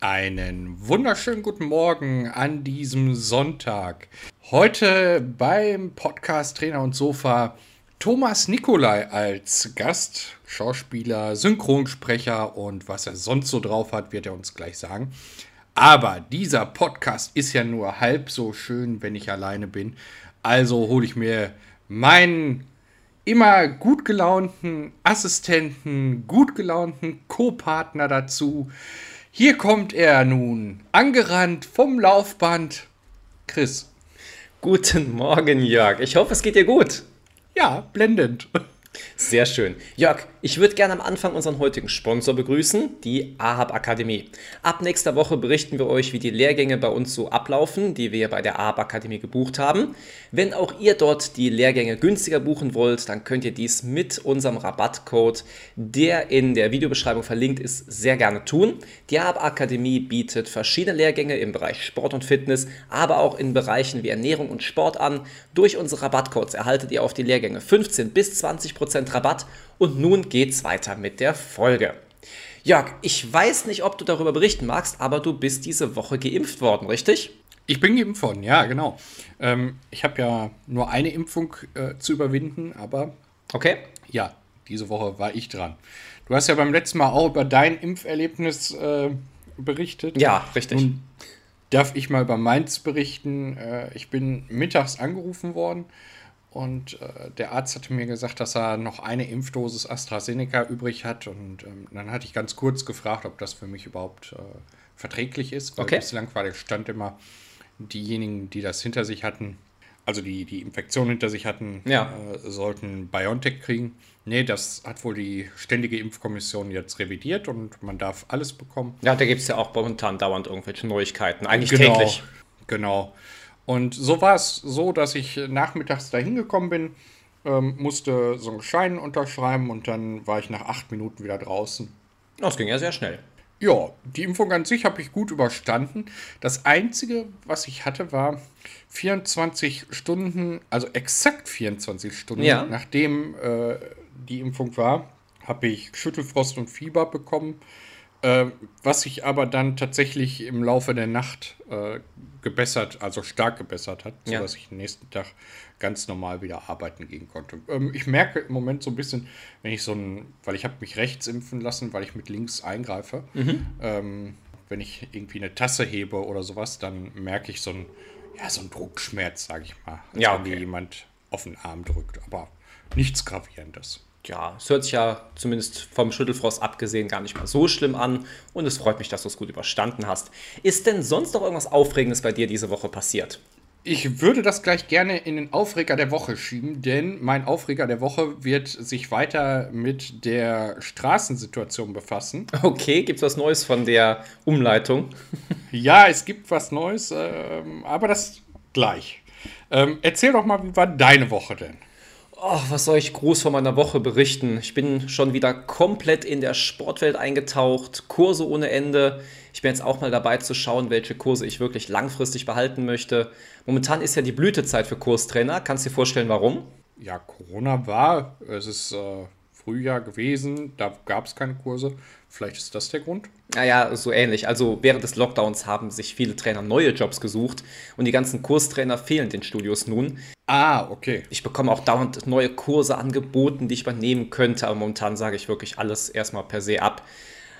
Einen wunderschönen guten Morgen an diesem Sonntag. Heute beim Podcast Trainer und Sofa Thomas Nikolai als Gast, Schauspieler, Synchronsprecher und was er sonst so drauf hat, wird er uns gleich sagen. Aber dieser Podcast ist ja nur halb so schön, wenn ich alleine bin. Also hole ich mir meinen immer gut gelaunten Assistenten, gut gelaunten Co-Partner dazu. Hier kommt er nun, angerannt vom Laufband. Chris. Guten Morgen, Jörg. Ich hoffe, es geht dir gut. Ja, blendend. Sehr schön. Jörg, ich würde gerne am Anfang unseren heutigen Sponsor begrüßen, die AHAB Akademie. Ab nächster Woche berichten wir euch, wie die Lehrgänge bei uns so ablaufen, die wir bei der AHAB Akademie gebucht haben. Wenn auch ihr dort die Lehrgänge günstiger buchen wollt, dann könnt ihr dies mit unserem Rabattcode, der in der Videobeschreibung verlinkt ist, sehr gerne tun. Die AHAB Akademie bietet verschiedene Lehrgänge im Bereich Sport und Fitness, aber auch in Bereichen wie Ernährung und Sport an. Durch unsere Rabattcodes erhaltet ihr auf die Lehrgänge 15 bis 20% Rabatt und nun geht's weiter mit der Folge. Jörg, ich weiß nicht, ob du darüber berichten magst, aber du bist diese Woche geimpft worden, richtig? Ich bin geimpft worden, ja, genau. Ähm, ich habe ja nur eine Impfung äh, zu überwinden, aber. Okay. Ja, diese Woche war ich dran. Du hast ja beim letzten Mal auch über dein Impferlebnis äh, berichtet. Ja, richtig. Nun darf ich mal über meins berichten. Äh, ich bin mittags angerufen worden und äh, der Arzt hatte mir gesagt, dass er noch eine Impfdosis AstraZeneca übrig hat. Und ähm, dann hatte ich ganz kurz gefragt, ob das für mich überhaupt äh, verträglich ist. Weil okay. bislang war der Stand immer, diejenigen, die das hinter sich hatten, also die die Infektion hinter sich hatten, ja. äh, sollten BioNTech kriegen. Nee, das hat wohl die Ständige Impfkommission jetzt revidiert und man darf alles bekommen. Ja, da gibt es ja auch momentan dauernd irgendwelche Neuigkeiten. Eigentlich genau, täglich. Genau. Und so war es so, dass ich nachmittags da hingekommen bin, ähm, musste so einen Schein unterschreiben und dann war ich nach acht Minuten wieder draußen. Das ging ja sehr schnell. Ja, die Impfung an sich habe ich gut überstanden. Das Einzige, was ich hatte, war 24 Stunden, also exakt 24 Stunden, ja. nachdem äh, die Impfung war, habe ich Schüttelfrost und Fieber bekommen. Äh, was sich aber dann tatsächlich im Laufe der Nacht äh, gebessert, also stark gebessert hat, ja. sodass ich den nächsten Tag ganz normal wieder arbeiten gehen konnte. Ähm, ich merke im Moment so ein bisschen, wenn ich so ein, weil ich habe mich rechts impfen lassen, weil ich mit links eingreife. Mhm. Ähm, wenn ich irgendwie eine Tasse hebe oder sowas, dann merke ich so ein, ja, so ein Druckschmerz, sage ich mal. Als ja, okay. wenn mir jemand auf den Arm drückt. Aber nichts Gravierendes ja, es hört sich ja zumindest vom Schüttelfrost abgesehen gar nicht mal so schlimm an und es freut mich, dass du es gut überstanden hast. Ist denn sonst noch irgendwas Aufregendes bei dir diese Woche passiert? Ich würde das gleich gerne in den Aufreger der Woche schieben, denn mein Aufreger der Woche wird sich weiter mit der Straßensituation befassen. Okay, gibt es was Neues von der Umleitung? ja, es gibt was Neues, äh, aber das gleich. Ähm, erzähl doch mal, wie war deine Woche denn? Oh, was soll ich groß von meiner Woche berichten? Ich bin schon wieder komplett in der Sportwelt eingetaucht, Kurse ohne Ende. Ich bin jetzt auch mal dabei zu schauen, welche Kurse ich wirklich langfristig behalten möchte. Momentan ist ja die Blütezeit für Kurstrainer. Kannst du dir vorstellen, warum? Ja, Corona war. Es ist äh, Frühjahr gewesen, da gab es keine Kurse. Vielleicht ist das der Grund? Naja, so ähnlich. Also während des Lockdowns haben sich viele Trainer neue Jobs gesucht und die ganzen Kurstrainer fehlen den Studios nun. Ah, okay. Ich bekomme auch dauernd neue Kurse angeboten, die ich übernehmen könnte, aber momentan sage ich wirklich alles erstmal per se ab.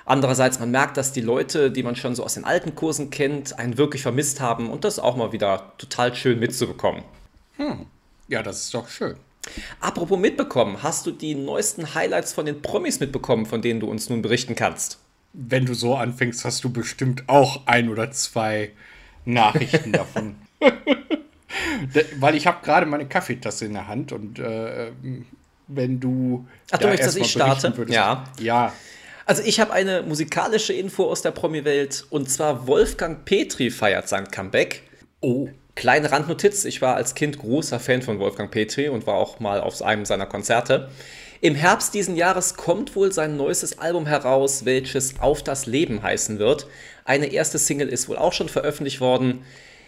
Andererseits, man merkt, dass die Leute, die man schon so aus den alten Kursen kennt, einen wirklich vermisst haben und das auch mal wieder total schön mitzubekommen. Hm. Ja, das ist doch schön. Apropos mitbekommen, hast du die neuesten Highlights von den Promis mitbekommen, von denen du uns nun berichten kannst? Wenn du so anfängst, hast du bestimmt auch ein oder zwei Nachrichten davon. Weil ich habe gerade meine Kaffeetasse in der Hand und äh, wenn du. Ach, du möchtest, dass ich starte? Würdest, ja. Ja. Also ich habe eine musikalische Info aus der Promi-Welt und zwar Wolfgang Petri feiert sein Comeback. Oh. Kleine Randnotiz, ich war als Kind großer Fan von Wolfgang Petri und war auch mal auf einem seiner Konzerte. Im Herbst diesen Jahres kommt wohl sein neuestes Album heraus, welches Auf das Leben heißen wird. Eine erste Single ist wohl auch schon veröffentlicht worden.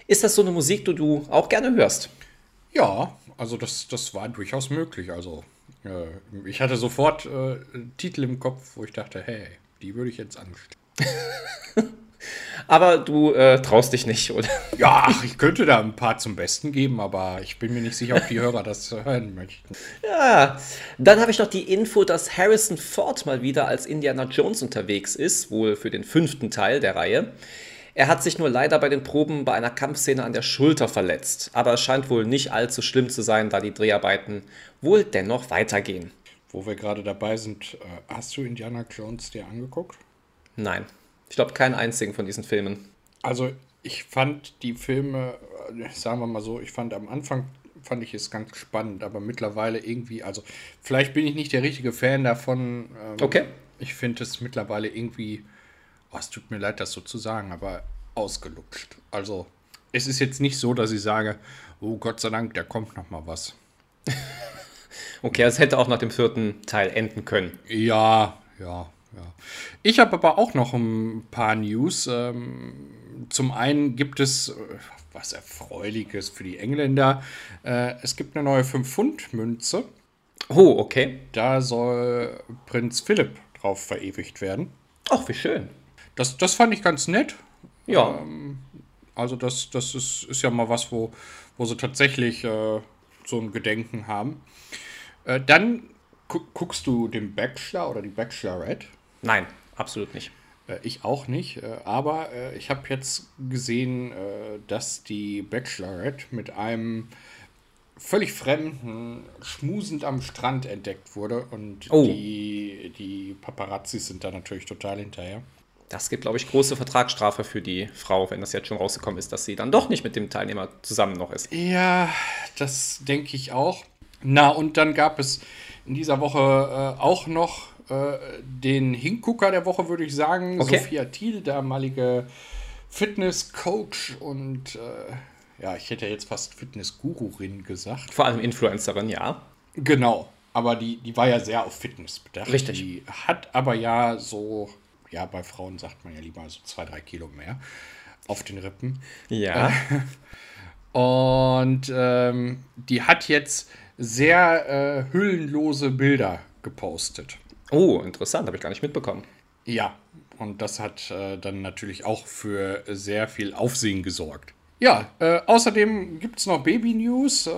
Ist das so eine Musik, die du auch gerne hörst? Ja, also das, das war durchaus möglich. Also äh, ich hatte sofort äh, Titel im Kopf, wo ich dachte, hey, die würde ich jetzt anstellen. Aber du äh, traust dich nicht, oder? Ja, ich könnte da ein paar zum Besten geben, aber ich bin mir nicht sicher, ob die Hörer das hören möchten. Ja, dann habe ich noch die Info, dass Harrison Ford mal wieder als Indiana Jones unterwegs ist, wohl für den fünften Teil der Reihe. Er hat sich nur leider bei den Proben bei einer Kampfszene an der Schulter verletzt, aber es scheint wohl nicht allzu schlimm zu sein, da die Dreharbeiten wohl dennoch weitergehen. Wo wir gerade dabei sind, äh, hast du Indiana Jones dir angeguckt? Nein, ich glaube keinen einzigen von diesen Filmen. Also ich fand die Filme, äh, sagen wir mal so, ich fand am Anfang fand ich es ganz spannend, aber mittlerweile irgendwie, also vielleicht bin ich nicht der richtige Fan davon. Ähm, okay. Ich finde es mittlerweile irgendwie, oh, es tut mir leid, das so zu sagen, aber ausgelutscht. Also es ist jetzt nicht so, dass ich sage, oh Gott sei Dank, da kommt noch mal was. okay, es hätte auch nach dem vierten Teil enden können. Ja, ja, ja. Ich habe aber auch noch ein paar News. Ähm, zum einen gibt es äh, was Erfreuliches für die Engländer. Äh, es gibt eine neue 5-Pfund-Münze. Oh, okay. Da soll Prinz Philipp drauf verewigt werden. Ach, wie schön. Das, das fand ich ganz nett. Ja. Ähm, also das, das ist, ist ja mal was, wo, wo sie tatsächlich äh, so ein Gedenken haben. Äh, dann gu guckst du den Bachelor oder die Bachelorette? Nein, absolut nicht. Äh, ich auch nicht, äh, aber äh, ich habe jetzt gesehen, dass die Bachelorette mit einem völlig Fremden schmusend am Strand entdeckt wurde und oh. die, die Paparazzis sind da natürlich total hinterher. Das gibt, glaube ich, große Vertragsstrafe für die Frau, wenn das jetzt schon rausgekommen ist, dass sie dann doch nicht mit dem Teilnehmer zusammen noch ist. Ja, das denke ich auch. Na, und dann gab es in dieser Woche äh, auch noch den Hingucker der Woche, würde ich sagen. Okay. Sophia Thiel, damalige Fitness-Coach und äh, ja, ich hätte jetzt fast Fitness-Gururin gesagt. Vor allem Influencerin, ja. Genau, aber die, die war ja sehr auf Fitness bedacht. Richtig. Die hat aber ja so, ja, bei Frauen sagt man ja lieber so zwei, drei Kilo mehr auf den Rippen. Ja. und ähm, die hat jetzt sehr äh, hüllenlose Bilder gepostet. Oh, interessant, habe ich gar nicht mitbekommen. Ja, und das hat äh, dann natürlich auch für sehr viel Aufsehen gesorgt. Ja, äh, außerdem gibt es noch Baby-News. Äh,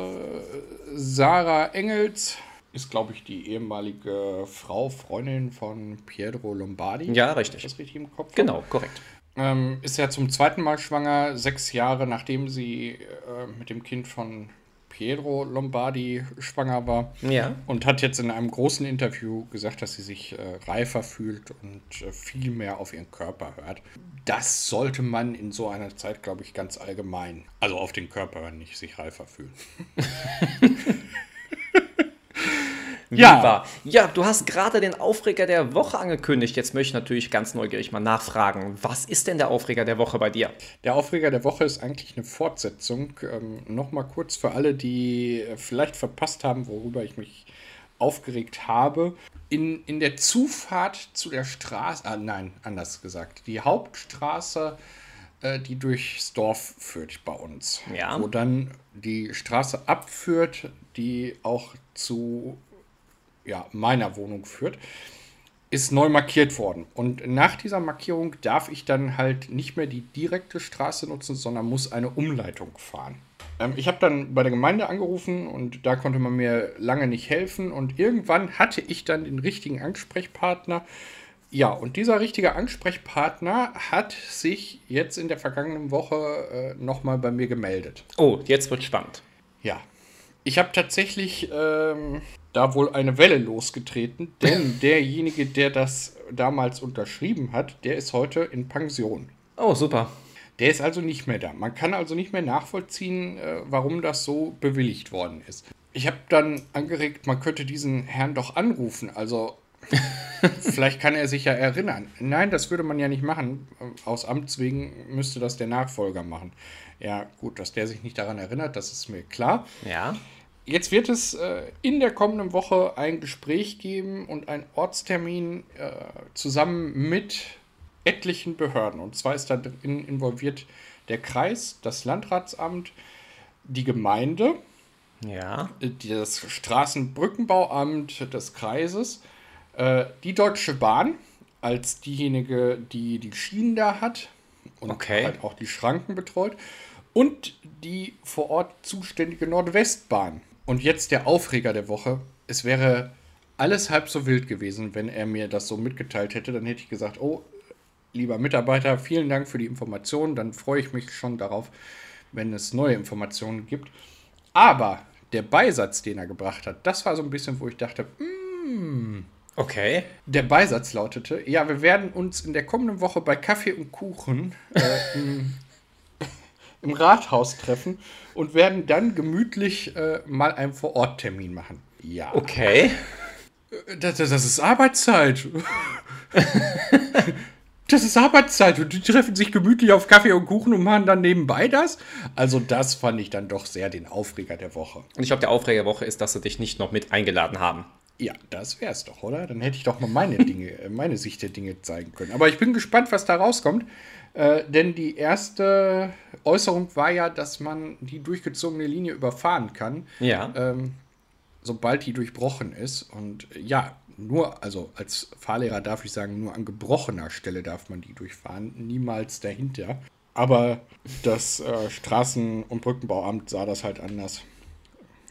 Sarah Engels ist, glaube ich, die ehemalige Frau, Freundin von Pietro Lombardi. Ja, richtig. Das richtig im Kopf? Genau, korrekt. Ähm, ist ja zum zweiten Mal schwanger, sechs Jahre nachdem sie äh, mit dem Kind von Pietro Lombardi schwanger war. Ja. Und hat jetzt in einem großen Interview gesagt, dass sie sich äh, reifer fühlt und äh, viel mehr auf ihren Körper hört. Das sollte man in so einer Zeit, glaube ich, ganz allgemein, also auf den Körper hören, nicht sich reifer fühlen. Ja. Ja, du hast gerade den Aufreger der Woche angekündigt. Jetzt möchte ich natürlich ganz neugierig mal nachfragen. Was ist denn der Aufreger der Woche bei dir? Der Aufreger der Woche ist eigentlich eine Fortsetzung. Ähm, Nochmal kurz für alle, die vielleicht verpasst haben, worüber ich mich aufgeregt habe. In, in der Zufahrt zu der Straße, ah, nein, anders gesagt, die Hauptstraße äh, die durchs Dorf führt bei uns. Ja. Wo dann die Straße abführt, die auch zu ja, meiner Wohnung führt, ist neu markiert worden. Und nach dieser Markierung darf ich dann halt nicht mehr die direkte Straße nutzen, sondern muss eine Umleitung fahren. Ähm, ich habe dann bei der Gemeinde angerufen und da konnte man mir lange nicht helfen. Und irgendwann hatte ich dann den richtigen Ansprechpartner. Ja, und dieser richtige Ansprechpartner hat sich jetzt in der vergangenen Woche äh, nochmal bei mir gemeldet. Oh, jetzt wird spannend. Ja. Ich habe tatsächlich ähm, da wohl eine Welle losgetreten, denn derjenige, der das damals unterschrieben hat, der ist heute in Pension. Oh, super. Der ist also nicht mehr da. Man kann also nicht mehr nachvollziehen, äh, warum das so bewilligt worden ist. Ich habe dann angeregt, man könnte diesen Herrn doch anrufen. Also vielleicht kann er sich ja erinnern. Nein, das würde man ja nicht machen. Aus Amts wegen müsste das der Nachfolger machen. Ja, gut, dass der sich nicht daran erinnert, das ist mir klar. Ja. Jetzt wird es äh, in der kommenden Woche ein Gespräch geben und einen Ortstermin äh, zusammen mit etlichen Behörden. Und zwar ist da drin involviert der Kreis, das Landratsamt, die Gemeinde, ja. Äh, das Straßenbrückenbauamt des Kreises, äh, die Deutsche Bahn als diejenige, die die Schienen da hat und Okay. halt auch die Schranken betreut. Und die vor Ort zuständige Nordwestbahn. Und jetzt der Aufreger der Woche. Es wäre alles halb so wild gewesen, wenn er mir das so mitgeteilt hätte. Dann hätte ich gesagt, oh, lieber Mitarbeiter, vielen Dank für die Informationen. Dann freue ich mich schon darauf, wenn es neue Informationen gibt. Aber der Beisatz, den er gebracht hat, das war so ein bisschen, wo ich dachte, hm, Okay. der Beisatz lautete, ja, wir werden uns in der kommenden Woche bei Kaffee und Kuchen äh, im, im Rathaus treffen und werden dann gemütlich äh, mal einen Vor-Ort-Termin machen. Ja, Okay. das, das, das ist Arbeitszeit. das ist Arbeitszeit und die treffen sich gemütlich auf Kaffee und Kuchen und machen dann nebenbei das. Also das fand ich dann doch sehr den Aufreger der Woche. Und ich glaube, der Aufreger der Woche ist, dass sie dich nicht noch mit eingeladen haben. Ja, das wär's doch, oder? Dann hätte ich doch mal meine Dinge, äh, meine Sicht der Dinge zeigen können. Aber ich bin gespannt, was da rauskommt. Äh, denn die erste Äußerung war ja, dass man die durchgezogene Linie überfahren kann, Ja. ähm, sobald die durchbrochen ist. Und äh, ja, nur, also als Fahrlehrer darf ich sagen, nur an gebrochener Stelle darf man die durchfahren, niemals dahinter. Aber das äh, Straßen- und Brückenbauamt sah das halt anders.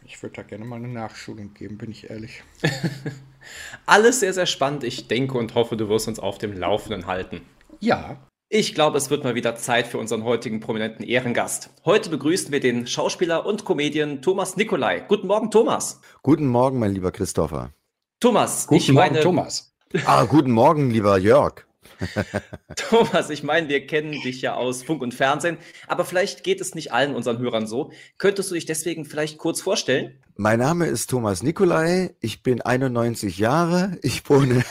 Ich würde da gerne mal eine Nachschulung geben, bin ich ehrlich. Alles sehr, sehr spannend. Ich denke und hoffe, du wirst uns auf dem Laufenden halten. Ja, Ich glaube, es wird mal wieder Zeit für unseren heutigen prominenten Ehrengast. Heute begrüßen wir den Schauspieler und Comedian Thomas Nikolai. Guten Morgen, Thomas. Guten Morgen, mein lieber Christopher. Thomas, guten ich Morgen, meine, Thomas. Ah, guten Morgen, lieber Jörg. Thomas, ich meine, wir kennen dich ja aus Funk und Fernsehen, aber vielleicht geht es nicht allen unseren Hörern so. Könntest du dich deswegen vielleicht kurz vorstellen? Mein Name ist Thomas Nikolai. Ich bin 91 Jahre. Ich wohne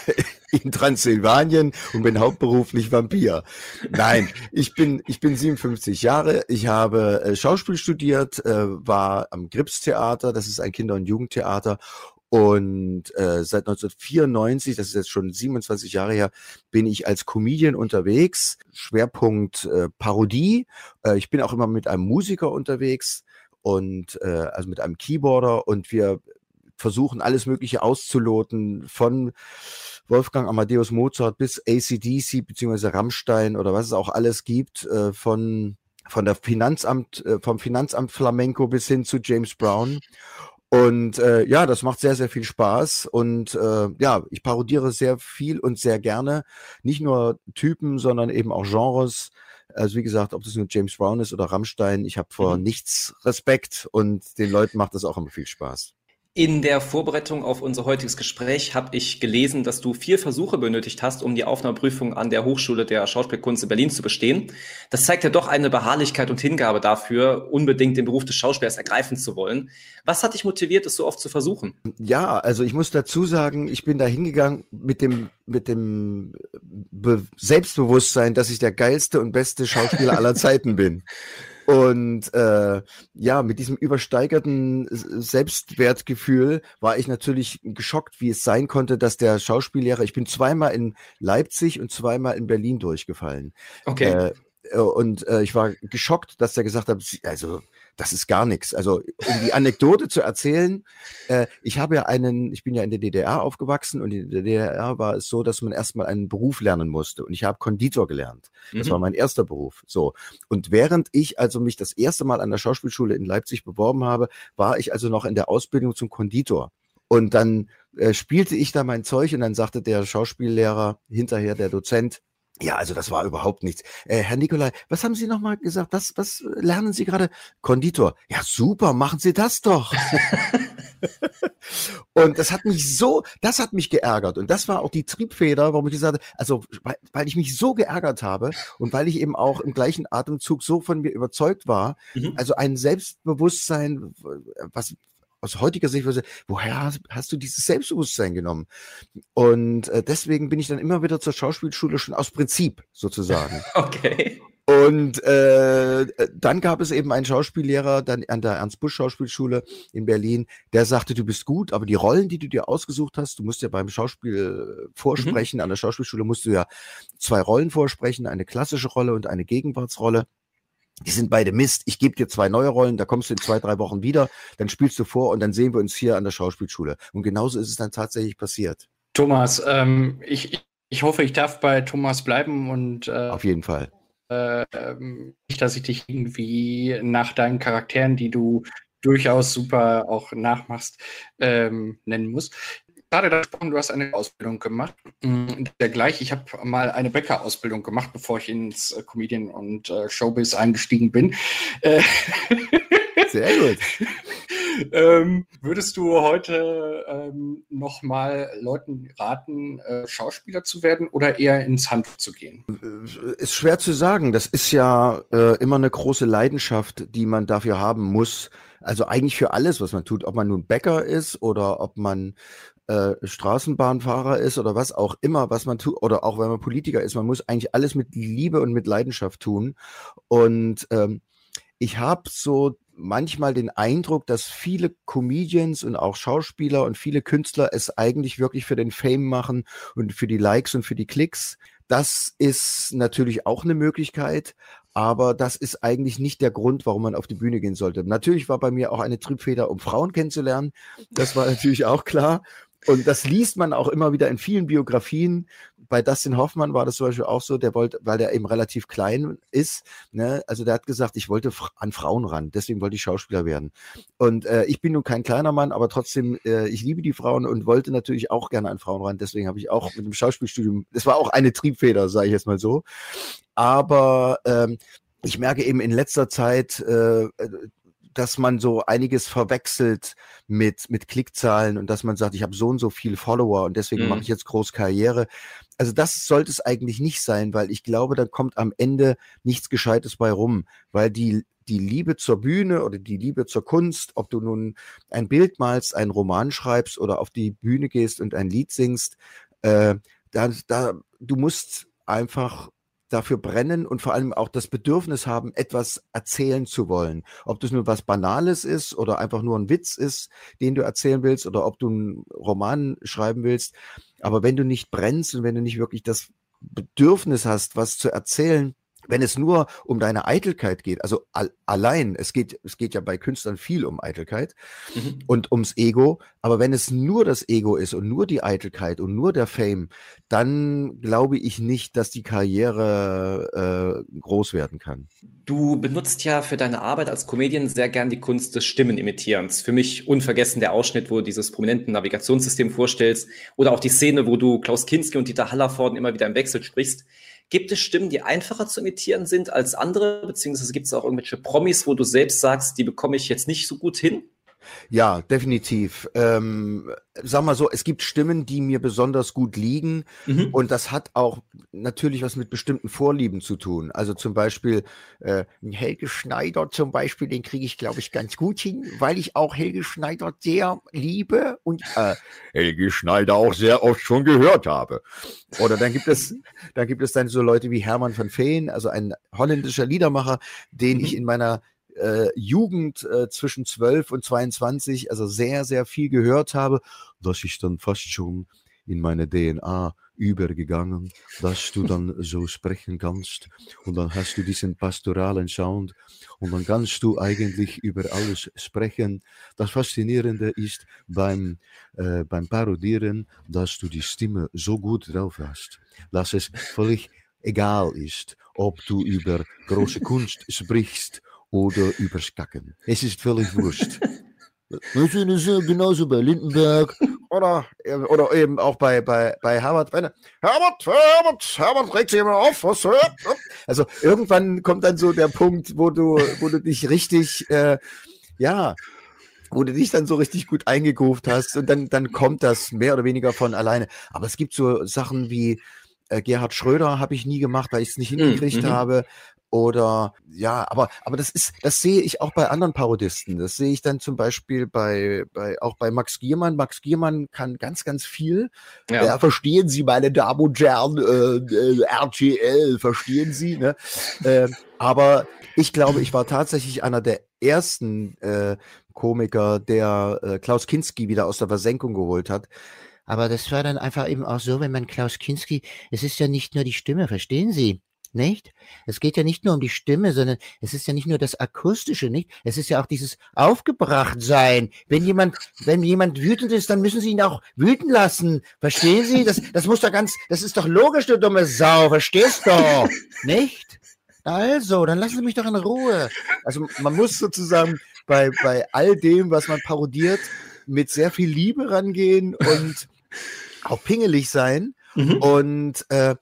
in Transsilvanien und bin hauptberuflich Vampir. Nein, ich bin, ich bin 57 Jahre. Ich habe äh, Schauspiel studiert, äh, war am Gripstheater. Das ist ein Kinder- und Jugendtheater. Und äh, seit 1994, das ist jetzt schon 27 Jahre her, bin ich als Comedian unterwegs. Schwerpunkt äh, Parodie. Äh, ich bin auch immer mit einem Musiker unterwegs und äh, also mit einem Keyboarder und wir versuchen alles Mögliche auszuloten von Wolfgang Amadeus Mozart bis ACDC beziehungsweise Rammstein oder was es auch alles gibt, äh, von von der Finanzamt, äh, vom Finanzamt Flamenco bis hin zu James Brown. Und äh, ja, das macht sehr, sehr viel Spaß. Und äh, ja, ich parodiere sehr viel und sehr gerne. Nicht nur Typen, sondern eben auch Genres. Also wie gesagt, ob das nur James Brown ist oder Rammstein, ich habe vor Mhm. nichts Respekt und den Leuten macht das auch immer viel Spaß. In der Vorbereitung auf unser heutiges Gespräch habe ich gelesen, dass du vier Versuche benötigt hast, um die Aufnahmeprüfung an der Hochschule der Schauspielkunst in Berlin zu bestehen. Das zeigt ja doch eine Beharrlichkeit und Hingabe dafür, unbedingt den Beruf des Schauspielers ergreifen zu wollen. Was hat dich motiviert, es so oft zu versuchen? Ja, also ich muss dazu sagen, ich bin da hingegangen mit dem, mit dem Be Selbstbewusstsein, dass ich der geilste und beste Schauspieler aller Zeiten bin. Und äh, ja, mit diesem übersteigerten Selbstwertgefühl war ich natürlich geschockt, wie es sein konnte, dass der Schauspiellehrer, ich bin zweimal in Leipzig und zweimal in Berlin durchgefallen. Okay. Äh, und äh, ich war geschockt, dass er gesagt hat, also das ist gar nichts. Also um die Anekdote zu erzählen, äh, ich habe ja einen, ich bin ja in der DDR aufgewachsen und in der DDR war es so, dass man erstmal einen Beruf lernen musste und ich habe Konditor gelernt. Das Mhm. war mein erster Beruf. So. Und während ich also mich das erste Mal an der Schauspielschule in Leipzig beworben habe, war ich also noch in der Ausbildung zum Konditor. Und dann äh, spielte ich da mein Zeug und dann sagte der Schauspiellehrer hinterher, der Dozent, ja, also das war überhaupt nichts. Äh, Herr Nikolai, was haben Sie nochmal gesagt? Was, was lernen Sie gerade? Konditor. Ja, super, machen Sie das doch. und das hat mich so, das hat mich geärgert. Und das war auch die Triebfeder, warum ich gesagt habe, also weil, weil ich mich so geärgert habe und weil ich eben auch im gleichen Atemzug so von mir überzeugt war, Mhm. also ein Selbstbewusstsein, was aus heutiger Sicht, würde ich sagen, woher hast, hast du dieses Selbstbewusstsein genommen? Und äh, deswegen bin ich dann immer wieder zur Schauspielschule schon aus Prinzip sozusagen. Okay. Und äh, dann gab es eben einen Schauspiellehrer dann an der Ernst Busch Schauspielschule in Berlin, der sagte, du bist gut, aber die Rollen, die du dir ausgesucht hast, du musst ja beim Schauspiel äh, vorsprechen, an der Schauspielschule musst du ja zwei Rollen vorsprechen, eine klassische Rolle und eine Gegenwartsrolle. Die sind beide Mist. Ich gebe dir zwei neue Rollen, da kommst du in zwei, drei Wochen wieder, dann spielst du vor und dann sehen wir uns hier an der Schauspielschule. Und genauso ist es dann tatsächlich passiert. Thomas, ähm, ich, ich hoffe, ich darf bei Thomas bleiben und äh, Auf jeden Fall. äh, nicht, dass ich dich irgendwie nach deinen Charakteren, die du durchaus super auch nachmachst, ähm, nennen muss. Gerade gesprochen, du hast eine Ausbildung gemacht. Mm, Dergleich, ich habe mal eine Bäckerausbildung gemacht, bevor ich ins äh, Comedian und äh, Showbiz eingestiegen bin. Sehr gut. ähm, würdest du heute ähm, nochmal Leuten raten, äh, Schauspieler zu werden oder eher ins Handwerk zu gehen? Äh, ist schwer zu sagen. Das ist ja äh, immer eine große Leidenschaft, die man dafür haben muss. Also eigentlich für alles, was man tut, ob man nun Bäcker ist oder ob man äh, Straßenbahnfahrer ist oder was auch immer, was man tut, oder auch wenn man Politiker ist, man muss eigentlich alles mit Liebe und mit Leidenschaft tun. Und ähm, ich habe so manchmal den Eindruck, dass viele Comedians und auch Schauspieler und viele Künstler es eigentlich wirklich für den Fame machen und für die Likes und für die Klicks. Das ist natürlich auch eine Möglichkeit, aber das ist eigentlich nicht der Grund, warum man auf die Bühne gehen sollte. Natürlich war bei mir auch eine Triebfeder, um Frauen kennenzulernen. Das war natürlich auch klar. Und das liest man auch immer wieder in vielen Biografien. Bei Dustin Hoffmann war das zum Beispiel auch so, der wollte, weil der eben relativ klein ist, ne, also der hat gesagt, ich wollte an Frauen ran, deswegen wollte ich Schauspieler werden. Und äh, ich bin nun kein kleiner Mann, aber trotzdem, äh, ich liebe die Frauen und wollte natürlich auch gerne an Frauen ran, deswegen habe ich auch mit dem Schauspielstudium, das war auch eine Triebfeder, sage ich jetzt mal so. Aber ähm, ich merke eben in letzter Zeit, äh, dass man so einiges verwechselt mit, mit Klickzahlen und dass man sagt, ich habe so und so viel Follower und deswegen mhm. mache ich jetzt groß Karriere. Also das sollte es eigentlich nicht sein, weil ich glaube, da kommt am Ende nichts Gescheites bei rum, weil die, die Liebe zur Bühne oder die Liebe zur Kunst, ob du nun ein Bild malst, einen Roman schreibst oder auf die Bühne gehst und ein Lied singst, äh, da, da, du musst einfach dafür brennen und vor allem auch das Bedürfnis haben, etwas erzählen zu wollen. Ob das nur was Banales ist oder einfach nur ein Witz ist, den du erzählen willst oder ob du einen Roman schreiben willst. Aber wenn du nicht brennst und wenn du nicht wirklich das Bedürfnis hast, was zu erzählen, wenn es nur um deine Eitelkeit geht, also al allein, es geht, es geht ja bei Künstlern viel um Eitelkeit mhm. und ums Ego, aber wenn es nur das Ego ist und nur die Eitelkeit und nur der Fame, dann glaube ich nicht, dass die Karriere äh, groß werden kann. Du benutzt ja für deine Arbeit als Comedian sehr gern die Kunst des Stimmenimitierens. Für mich unvergessen der Ausschnitt, wo du dieses prominenten Navigationssystem vorstellst oder auch die Szene, wo du Klaus Kinski und Dieter Hallervorden immer wieder im Wechsel sprichst. Gibt es Stimmen, die einfacher zu imitieren sind als andere? Beziehungsweise gibt es auch irgendwelche Promis, wo du selbst sagst, die bekomme ich jetzt nicht so gut hin? Ja, definitiv. Ähm, sag mal so, es gibt Stimmen, die mir besonders gut liegen mhm. und das hat auch natürlich was mit bestimmten Vorlieben zu tun. Also zum Beispiel äh, Helge Schneider zum Beispiel, den kriege ich, glaube ich, ganz gut hin, weil ich auch Helge Schneider sehr liebe und äh, Helge Schneider auch sehr oft schon gehört habe. Oder dann gibt es, dann gibt es dann so Leute wie Hermann van Veen, also ein holländischer Liedermacher, den mhm. ich in meiner äh, Jugend äh, zwischen 12 und 22, also sehr, sehr viel gehört habe, dass ich dann fast schon in meine DNA übergegangen, dass du dann so sprechen kannst und dann hast du diesen pastoralen Sound und dann kannst du eigentlich über alles sprechen. Das Faszinierende ist beim, äh, beim Parodieren, dass du die Stimme so gut drauf hast, dass es völlig egal ist, ob du über große Kunst sprichst oder übers Kacken. Es ist völlig wurscht. Das ist genauso bei Lindenberg oder, oder eben auch bei, bei, bei Herbert. Herbert, Herbert, Herbert, regt sich immer auf. Was, also irgendwann kommt dann so der Punkt, wo du, wo du dich richtig, äh, ja, wo du dich dann so richtig gut eingegruft hast und dann, dann kommt das mehr oder weniger von alleine. Aber es gibt so Sachen wie, äh, Gerhard Schröder habe ich nie gemacht, weil ich es nicht hm, hingekriegt mhm. habe. Oder ja, aber, aber das ist, das sehe ich auch bei anderen Parodisten. Das sehe ich dann zum Beispiel bei, bei auch bei Max Giermann. Max Giermann kann ganz, ganz viel. Ja, ja verstehen Sie, meine Damen und Herren, äh, äh, RTL, verstehen Sie, ne? äh, aber ich glaube, ich war tatsächlich einer der ersten äh, Komiker, der äh, Klaus Kinski wieder aus der Versenkung geholt hat. Aber das war dann einfach eben auch so, wenn man Klaus Kinski, es ist ja nicht nur die Stimme, verstehen Sie? nicht? Es geht ja nicht nur um die Stimme, sondern es ist ja nicht nur das Akustische, nicht? Es ist ja auch dieses Aufgebrachtsein. Wenn jemand, wenn jemand wütend ist, dann müssen Sie ihn auch wüten lassen. Verstehen Sie? Das, das muss doch ganz, das ist doch logisch, du dumme Sau. Verstehst du? nicht? Also, dann lassen Sie mich doch in Ruhe. Also man muss sozusagen bei, bei all dem, was man parodiert, mit sehr viel Liebe rangehen und auch pingelig sein. Mhm. Und äh,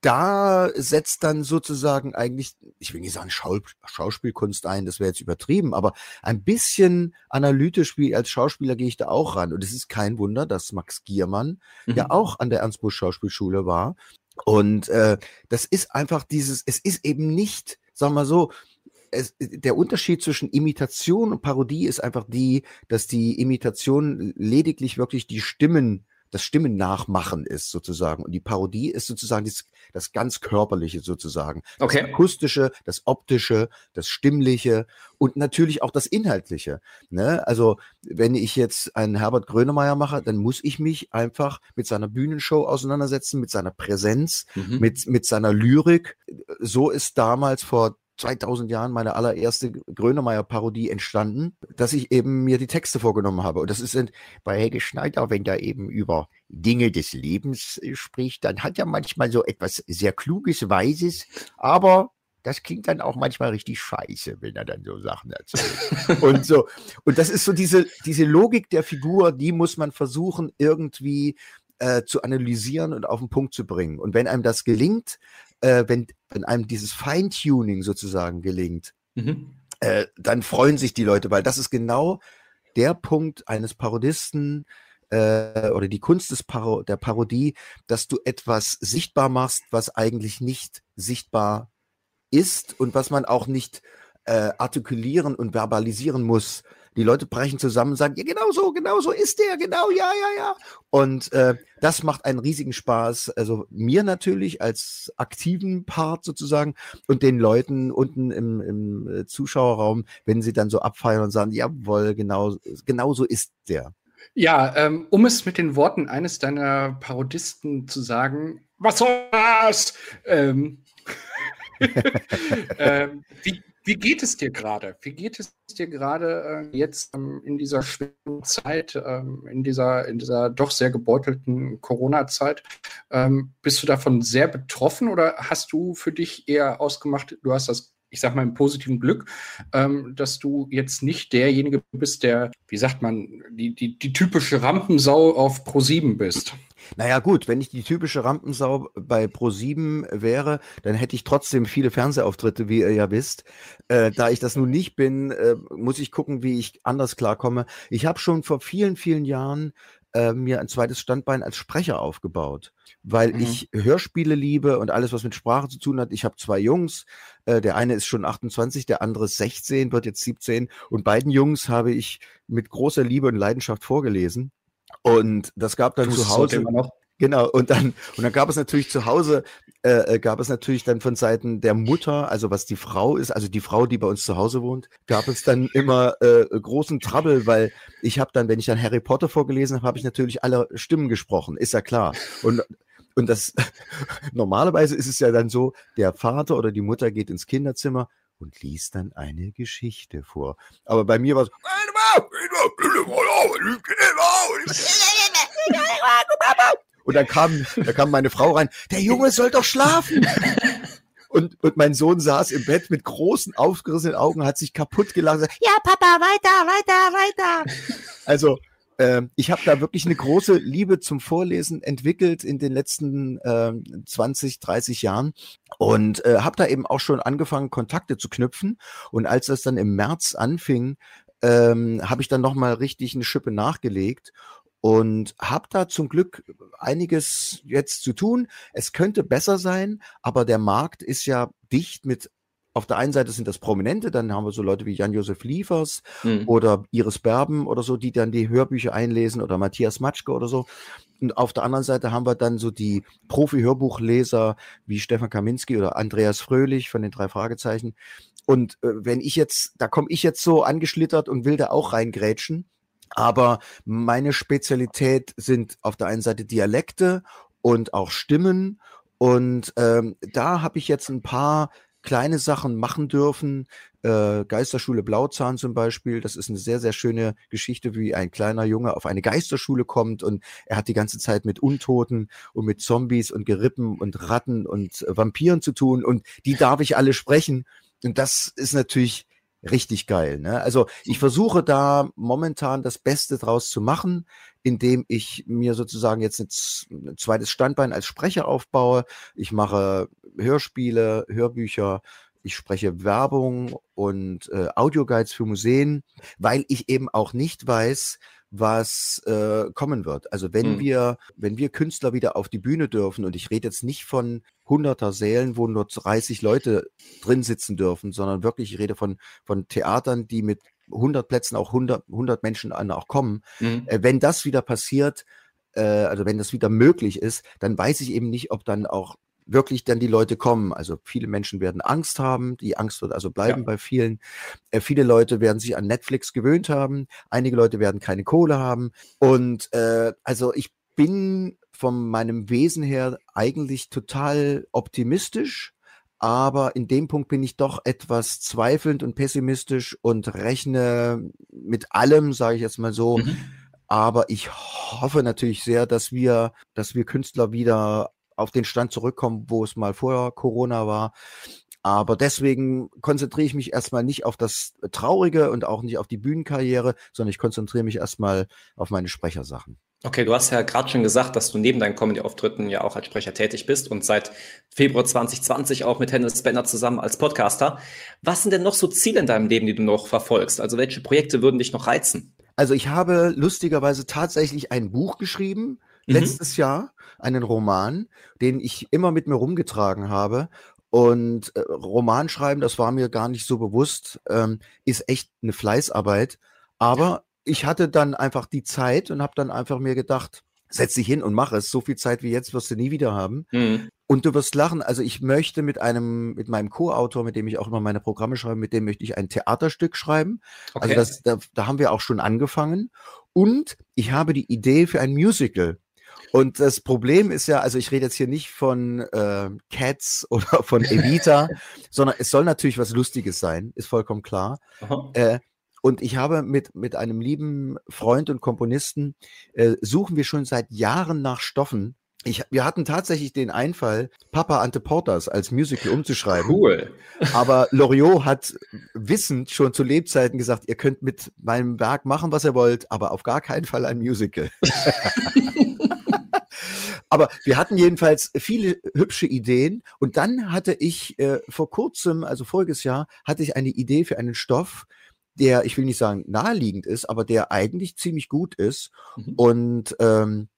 da setzt dann sozusagen eigentlich, ich will nicht sagen Schau Schauspielkunst ein, das wäre jetzt übertrieben, aber ein bisschen analytisch wie als Schauspieler gehe ich da auch ran. Und es ist kein Wunder, dass Max Giermann mhm. ja auch an der Ernst Busch Schauspielschule war. Und äh, das ist einfach dieses, es ist eben nicht, sagen wir so, es, der Unterschied zwischen Imitation und Parodie ist einfach die, dass die Imitation lediglich wirklich die Stimmen das Stimmen nachmachen ist sozusagen. Und die Parodie ist sozusagen das, das ganz Körperliche sozusagen. Okay. Das Akustische, das Optische, das Stimmliche und natürlich auch das Inhaltliche. Ne? Also wenn ich jetzt einen Herbert Grönemeyer mache, dann muss ich mich einfach mit seiner Bühnenshow auseinandersetzen, mit seiner Präsenz, mhm. mit, mit seiner Lyrik. So ist damals vor 2000 Jahren meine allererste Grönemeyer-Parodie entstanden, dass ich eben mir die Texte vorgenommen habe. Und das ist bei Helge Schneider, wenn der eben über Dinge des Lebens äh, spricht, dann hat er manchmal so etwas sehr Kluges, Weises, aber das klingt dann auch manchmal richtig scheiße, wenn er dann so Sachen erzählt. und so. Und das ist so diese, diese Logik der Figur, die muss man versuchen, irgendwie äh, zu analysieren und auf den Punkt zu bringen. Und wenn einem das gelingt, äh, wenn, wenn einem dieses Feintuning sozusagen gelingt, mhm. äh, dann freuen sich die Leute, weil das ist genau der Punkt eines Parodisten äh, oder die Kunst des Paro der Parodie, dass du etwas sichtbar machst, was eigentlich nicht sichtbar ist und was man auch nicht äh, artikulieren und verbalisieren muss, die Leute brechen zusammen und sagen, ja, genau so, genau so ist der, genau, ja, ja, ja. Und äh, das macht einen riesigen Spaß. Also mir natürlich als aktiven Part sozusagen und den Leuten unten im, im äh, Zuschauerraum, wenn sie dann so abfeiern und sagen, jawohl, genau, genau so ist der. Ja, ähm, um es mit den Worten eines deiner Parodisten zu sagen, was soll das? Ähm, ähm, wie, wie geht es dir gerade? Wie geht es dir gerade äh, jetzt ähm, in dieser schweren Zeit, ähm, in, dieser, in dieser doch sehr gebeutelten Corona-Zeit? Ähm, bist du davon sehr betroffen oder hast du für dich eher ausgemacht, du hast das ich sag mal, im positiven Glück, ähm, dass du jetzt nicht derjenige bist, der, wie sagt man, die, die, die typische Rampensau auf Pro7 bist. Naja, gut, wenn ich die typische Rampensau bei Pro7 wäre, dann hätte ich trotzdem viele Fernsehauftritte, wie ihr ja wisst. Äh, da ich das nun nicht bin, äh, muss ich gucken, wie ich anders klarkomme. Ich habe schon vor vielen, vielen Jahren äh, mir ein zweites Standbein als Sprecher aufgebaut, weil mhm. ich Hörspiele liebe und alles, was mit Sprache zu tun hat. Ich habe zwei Jungs, äh, der eine ist schon 28, der andere ist 16, wird jetzt 17 und beiden Jungs habe ich mit großer Liebe und Leidenschaft vorgelesen. Und das gab dann zu Hause. Genau, und dann, und dann gab es natürlich zu Hause, äh, äh, gab es natürlich dann von Seiten der Mutter, also was die Frau ist, also die Frau, die bei uns zu Hause wohnt, gab es dann immer äh, großen Trouble, weil ich habe dann, wenn ich dann Harry Potter vorgelesen habe, habe ich natürlich alle Stimmen gesprochen, ist ja klar. Und und das normalerweise ist es ja dann so, der Vater oder die Mutter geht ins Kinderzimmer und liest dann eine Geschichte vor. Aber bei mir war es und dann kam, da kam meine Frau rein, der Junge soll doch schlafen. Und, und mein Sohn saß im Bett mit großen, aufgerissenen Augen, hat sich kaputt gelacht. Ja, Papa, weiter, weiter, weiter. Also, äh, ich habe da wirklich eine große Liebe zum Vorlesen entwickelt in den letzten äh, 20, 30 Jahren und äh, habe da eben auch schon angefangen, Kontakte zu knüpfen. Und als das dann im März anfing, ähm, habe ich dann nochmal richtig eine Schippe nachgelegt und habe da zum Glück einiges jetzt zu tun. Es könnte besser sein, aber der Markt ist ja dicht mit auf der einen Seite sind das Prominente, dann haben wir so Leute wie Jan-Josef Liefers mhm. oder Iris Berben oder so, die dann die Hörbücher einlesen oder Matthias Matschke oder so. Und auf der anderen Seite haben wir dann so die Profi-Hörbuchleser wie Stefan Kaminski oder Andreas Fröhlich von den drei Fragezeichen. Und äh, wenn ich jetzt, da komme ich jetzt so angeschlittert und will da auch reingrätschen, aber meine Spezialität sind auf der einen Seite Dialekte und auch Stimmen. Und ähm, da habe ich jetzt ein paar kleine Sachen machen dürfen. Äh, Geisterschule Blauzahn zum Beispiel, das ist eine sehr, sehr schöne Geschichte, wie ein kleiner Junge auf eine Geisterschule kommt und er hat die ganze Zeit mit Untoten und mit Zombies und Gerippen und Ratten und Vampiren zu tun und die darf ich alle sprechen. Und das ist natürlich richtig geil. Ne? Also ich versuche da momentan das Beste draus zu machen, indem ich mir sozusagen jetzt ein zweites Standbein als Sprecher aufbaue. Ich mache Hörspiele, Hörbücher, ich spreche Werbung und äh, Audioguides für Museen, weil ich eben auch nicht weiß, was äh, kommen wird. Also wenn mhm. wir, wenn wir Künstler wieder auf die Bühne dürfen, und ich rede jetzt nicht von hunderter Sälen, wo nur 30 Leute drin sitzen dürfen, sondern wirklich, ich rede von, von Theatern, die mit 100 Plätzen auch 100, 100 Menschen auch kommen. Mhm. Äh, wenn das wieder passiert, äh, also wenn das wieder möglich ist, dann weiß ich eben nicht, ob dann auch wirklich dann die Leute kommen. Also viele Menschen werden Angst haben, die Angst wird also bleiben ja. bei vielen. Äh, viele Leute werden sich an Netflix gewöhnt haben, einige Leute werden keine Kohle haben. Und äh, also ich bin von meinem Wesen her eigentlich total optimistisch. Aber in dem Punkt bin ich doch etwas zweifelnd und pessimistisch und rechne mit allem, sage ich jetzt mal so. Mhm. Aber ich hoffe natürlich sehr, dass wir, dass wir Künstler wieder auf den Stand zurückkommen, wo es mal vor Corona war. Aber deswegen konzentriere ich mich erstmal nicht auf das Traurige und auch nicht auf die Bühnenkarriere, sondern ich konzentriere mich erstmal auf meine Sprechersachen. Okay, du hast ja gerade schon gesagt, dass du neben deinen Comedy-Auftritten ja auch als Sprecher tätig bist und seit Februar 2020 auch mit Hennes Benner zusammen als Podcaster. Was sind denn noch so Ziele in deinem Leben, die du noch verfolgst? Also welche Projekte würden dich noch reizen? Also ich habe lustigerweise tatsächlich ein Buch geschrieben, mhm. letztes Jahr, einen Roman, den ich immer mit mir rumgetragen habe. Und äh, Romanschreiben, das war mir gar nicht so bewusst, ähm, ist echt eine Fleißarbeit. Aber ich hatte dann einfach die Zeit und habe dann einfach mir gedacht, setz dich hin und mach es. So viel Zeit wie jetzt wirst du nie wieder haben. Mhm. Und du wirst lachen. Also ich möchte mit einem, mit meinem Co-Autor, mit dem ich auch immer meine Programme schreibe, mit dem möchte ich ein Theaterstück schreiben. Also okay. Also das, da, da haben wir auch schon angefangen. Und ich habe die Idee für ein Musical. Und das Problem ist ja, also ich rede jetzt hier nicht von äh, Cats oder von Evita, sondern es soll natürlich was Lustiges sein, ist vollkommen klar. Äh, und ich habe mit, mit einem lieben Freund und Komponisten, äh, suchen wir schon seit Jahren nach Stoffen. Ich, wir hatten tatsächlich den Einfall, Papa Ante Portas als Musical umzuschreiben. Cool. Aber Loriot hat wissend schon zu Lebzeiten gesagt, ihr könnt mit meinem Werk machen, was ihr wollt, aber auf gar keinen Fall ein Musical. Aber wir hatten jedenfalls viele hübsche Ideen. Und dann hatte ich äh, vor kurzem, also voriges Jahr, hatte ich eine Idee für einen Stoff, der, ich will nicht sagen naheliegend ist, aber der eigentlich ziemlich gut ist. Mhm. Und ähm,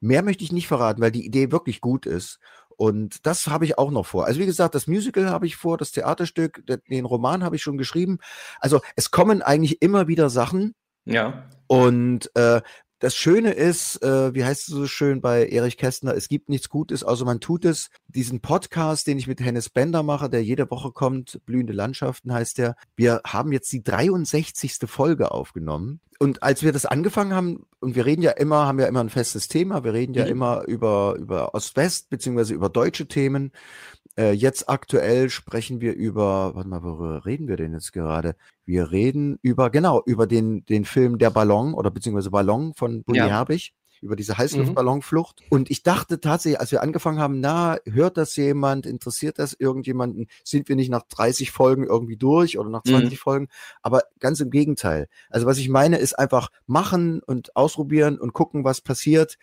mehr möchte ich nicht verraten, weil die Idee wirklich gut ist. Und das habe ich auch noch vor. Also wie gesagt, das Musical habe ich vor, das Theaterstück, den Roman habe ich schon geschrieben. Also es kommen eigentlich immer wieder Sachen. Ja. Und äh, das Schöne ist, äh, wie heißt es so schön bei Erich Kästner, es gibt nichts Gutes, außer man tut es. Diesen Podcast, den ich mit Hennes Bender mache, der jede Woche kommt, Blühende Landschaften heißt der. Wir haben jetzt die 63. Folge aufgenommen. Und als wir das angefangen haben, und wir reden ja immer, haben ja immer ein festes Thema, wir reden ja mhm. immer über, über Ost-West, beziehungsweise über deutsche Themen. Äh, jetzt aktuell sprechen wir über, warte mal, worüber reden wir denn jetzt gerade? Wir reden über, genau, über den, den Film Der Ballon oder beziehungsweise Ballon von Bulli ja. Herbig über diese Heißluftballonflucht. Mhm. Und ich dachte tatsächlich, als wir angefangen haben, na, hört das jemand, interessiert das irgendjemanden? Sind wir nicht nach 30 Folgen irgendwie durch oder nach 20 mhm. Folgen? Aber ganz im Gegenteil. Also was ich meine, ist einfach machen und ausprobieren und gucken, was passiert.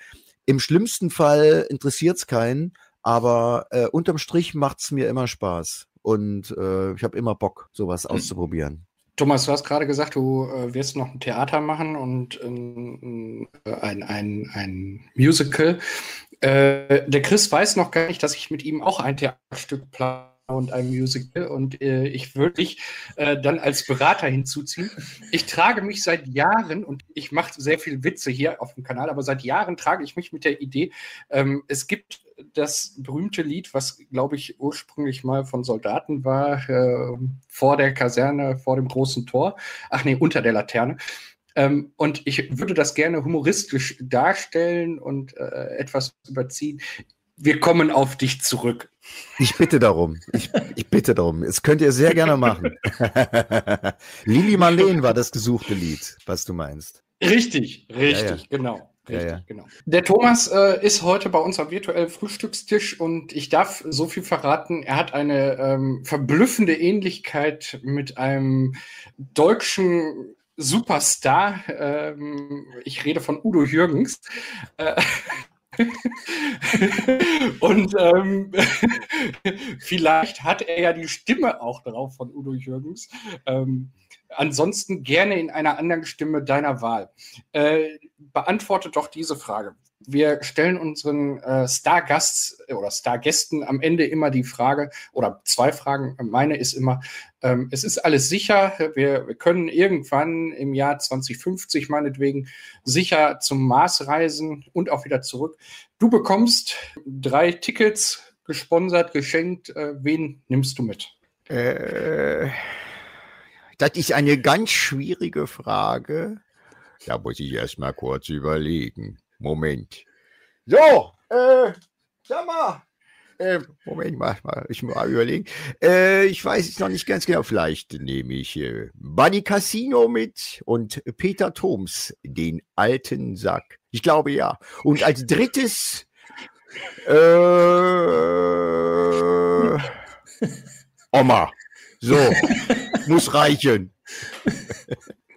Im schlimmsten Fall interessiert es keinen, aber äh, unterm Strich macht es mir immer Spaß. Und äh, ich habe immer Bock, sowas mhm. auszuprobieren. Thomas, du hast gerade gesagt, du äh, wirst noch ein Theater machen und ähm, ein, ein, ein Musical. Äh, der Chris weiß noch gar nicht, dass ich mit ihm auch ein Theaterstück plane und ein Musical und äh, ich würde dich äh, dann als Berater hinzuziehen. Ich trage mich seit Jahren und ich mache sehr viel Witze hier auf dem Kanal, aber seit Jahren trage ich mich mit der Idee, ähm, es gibt das berühmte Lied, was glaube ich ursprünglich mal von Soldaten war, äh, vor der Kaserne, vor dem großen Tor. Ach nee, unter der Laterne. Ähm, und ich würde das gerne humoristisch darstellen und äh, etwas überziehen Wir kommen auf dich zurück. Ich bitte darum. Ich, ich bitte darum. Das könnt ihr sehr gerne machen. Lili Marleen war das gesuchte Lied, was du meinst. Richtig, richtig, ja, ja. genau. Richtig, ja, genau. Der Thomas äh, ist heute bei uns am virtuellen Frühstückstisch und ich darf so viel verraten, er hat eine ähm, verblüffende Ähnlichkeit mit einem deutschen Superstar. Ähm, ich rede von Udo Jürgens. Äh, und ähm, vielleicht hat er ja die Stimme auch drauf von Udo Jürgens. Ähm, ansonsten gerne in einer anderen Stimme deiner Wahl. Äh, beantworte doch diese Frage. Wir stellen unseren äh, Stargasts oder Stargästen am Ende immer die Frage oder zwei Fragen. Meine ist immer, ähm, es ist alles sicher. Wir, wir, können irgendwann im Jahr 2050 meinetwegen sicher zum Mars reisen und auch wieder zurück. Du bekommst drei Tickets gesponsert, geschenkt. Äh, wen nimmst du mit? Äh, das ist eine ganz schwierige Frage. Da muss ich erst mal kurz überlegen. Moment. So, äh, sag mal. Äh, Moment, mal, mal, ich muss mal überlegen. Äh, ich weiß es noch nicht ganz genau. Vielleicht nehme ich äh, Buddy Casino mit und Peter Thoms, den alten Sack. Ich glaube ja. Und als drittes äh, Oma. So, muss reichen.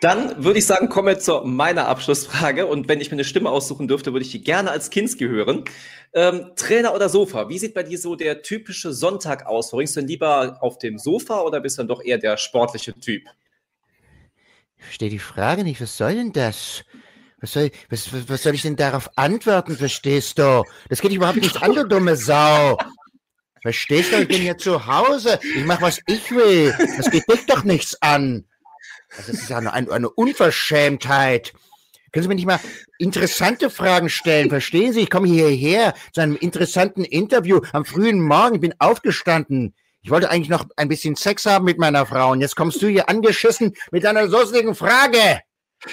Dann würde ich sagen, kommen wir zu meiner Abschlussfrage. Und wenn ich mir eine Stimme aussuchen dürfte, würde ich die gerne als Kinski hören. Ähm, Trainer oder Sofa? Wie sieht bei dir so der typische Sonntag aus? Verbringst du denn lieber auf dem Sofa oder bist du dann doch eher der sportliche Typ? Ich verstehe die Frage nicht. Was soll denn das? Was soll, was, was soll ich denn darauf antworten, verstehst du? Das geht dich überhaupt nicht an, du dumme Sau. Verstehst du? Ich bin hier zu Hause. Ich mache, was ich will. Das geht dich doch nichts an. Also das ist ja eine, eine Unverschämtheit. Können Sie mir nicht mal interessante Fragen stellen? Verstehen Sie? Ich komme hierher zu einem interessanten Interview am frühen Morgen. Ich bin aufgestanden. Ich wollte eigentlich noch ein bisschen Sex haben mit meiner Frau. Und jetzt kommst du hier angeschissen mit einer soßigen Frage.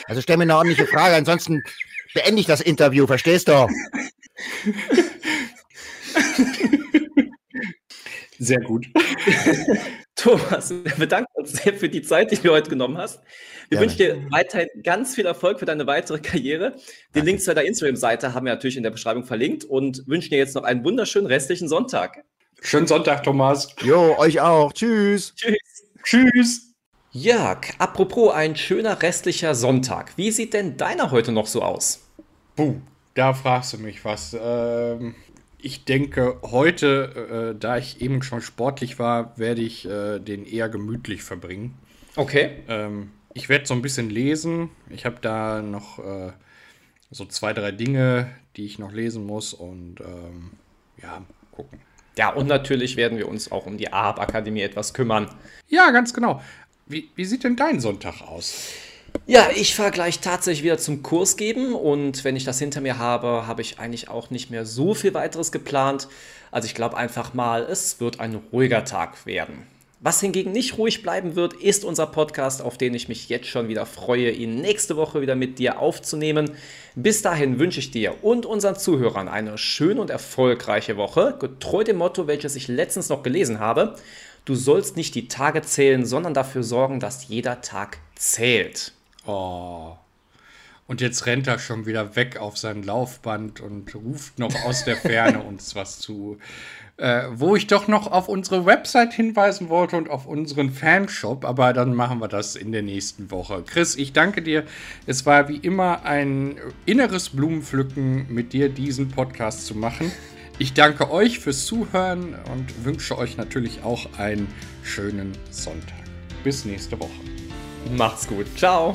Also stell mir eine ordentliche Frage. Ansonsten beende ich das Interview. Verstehst du? Sehr gut. Thomas, wir bedanken uns sehr für die Zeit, die du heute genommen hast. Wir Gerne. wünschen dir weiterhin ganz viel Erfolg für deine weitere Karriere. Den Danke. Link zu deiner Instagram-Seite haben wir natürlich in der Beschreibung verlinkt und wünschen dir jetzt noch einen wunderschönen restlichen Sonntag. Schönen Sonntag, Thomas. Jo, euch auch. Tschüss. Tschüss. Tschüss. Jörg, apropos ein schöner restlicher Sonntag. Wie sieht denn deiner heute noch so aus? Puh, da fragst du mich was. Ähm, ich denke, heute, äh, da ich eben schon sportlich war, werde ich äh, den eher gemütlich verbringen. Okay. Ähm, ich werde so ein bisschen lesen. Ich habe da noch äh, so zwei, drei Dinge, die ich noch lesen muss und ähm, ja, gucken. Ja, und natürlich werden wir uns auch um die AHAB-Akademie etwas kümmern. Ja, ganz genau. Wie, wie sieht denn dein Sonntag aus? Ja, ich fahre gleich tatsächlich wieder zum Kurs geben und wenn ich das hinter mir habe, habe ich eigentlich auch nicht mehr so viel weiteres geplant. Also ich glaube einfach mal, es wird ein ruhiger Tag werden. Was hingegen nicht ruhig bleiben wird, ist unser Podcast, auf den ich mich jetzt schon wieder freue, ihn nächste Woche wieder mit dir aufzunehmen. Bis dahin wünsche ich dir und unseren Zuhörern eine schöne und erfolgreiche Woche, getreu dem Motto, welches ich letztens noch gelesen habe. Du sollst nicht die Tage zählen, sondern dafür sorgen, dass jeder Tag zählt. Oh. Und jetzt rennt er schon wieder weg auf sein Laufband und ruft noch aus der Ferne uns was zu. Äh, wo ich doch noch auf unsere Website hinweisen wollte und auf unseren Fanshop, aber dann machen wir das in der nächsten Woche. Chris, ich danke dir. Es war wie immer ein inneres Blumenpflücken, mit dir diesen Podcast zu machen. Ich danke euch fürs Zuhören und wünsche euch natürlich auch einen schönen Sonntag. Bis nächste Woche. Macht's gut. Ciao.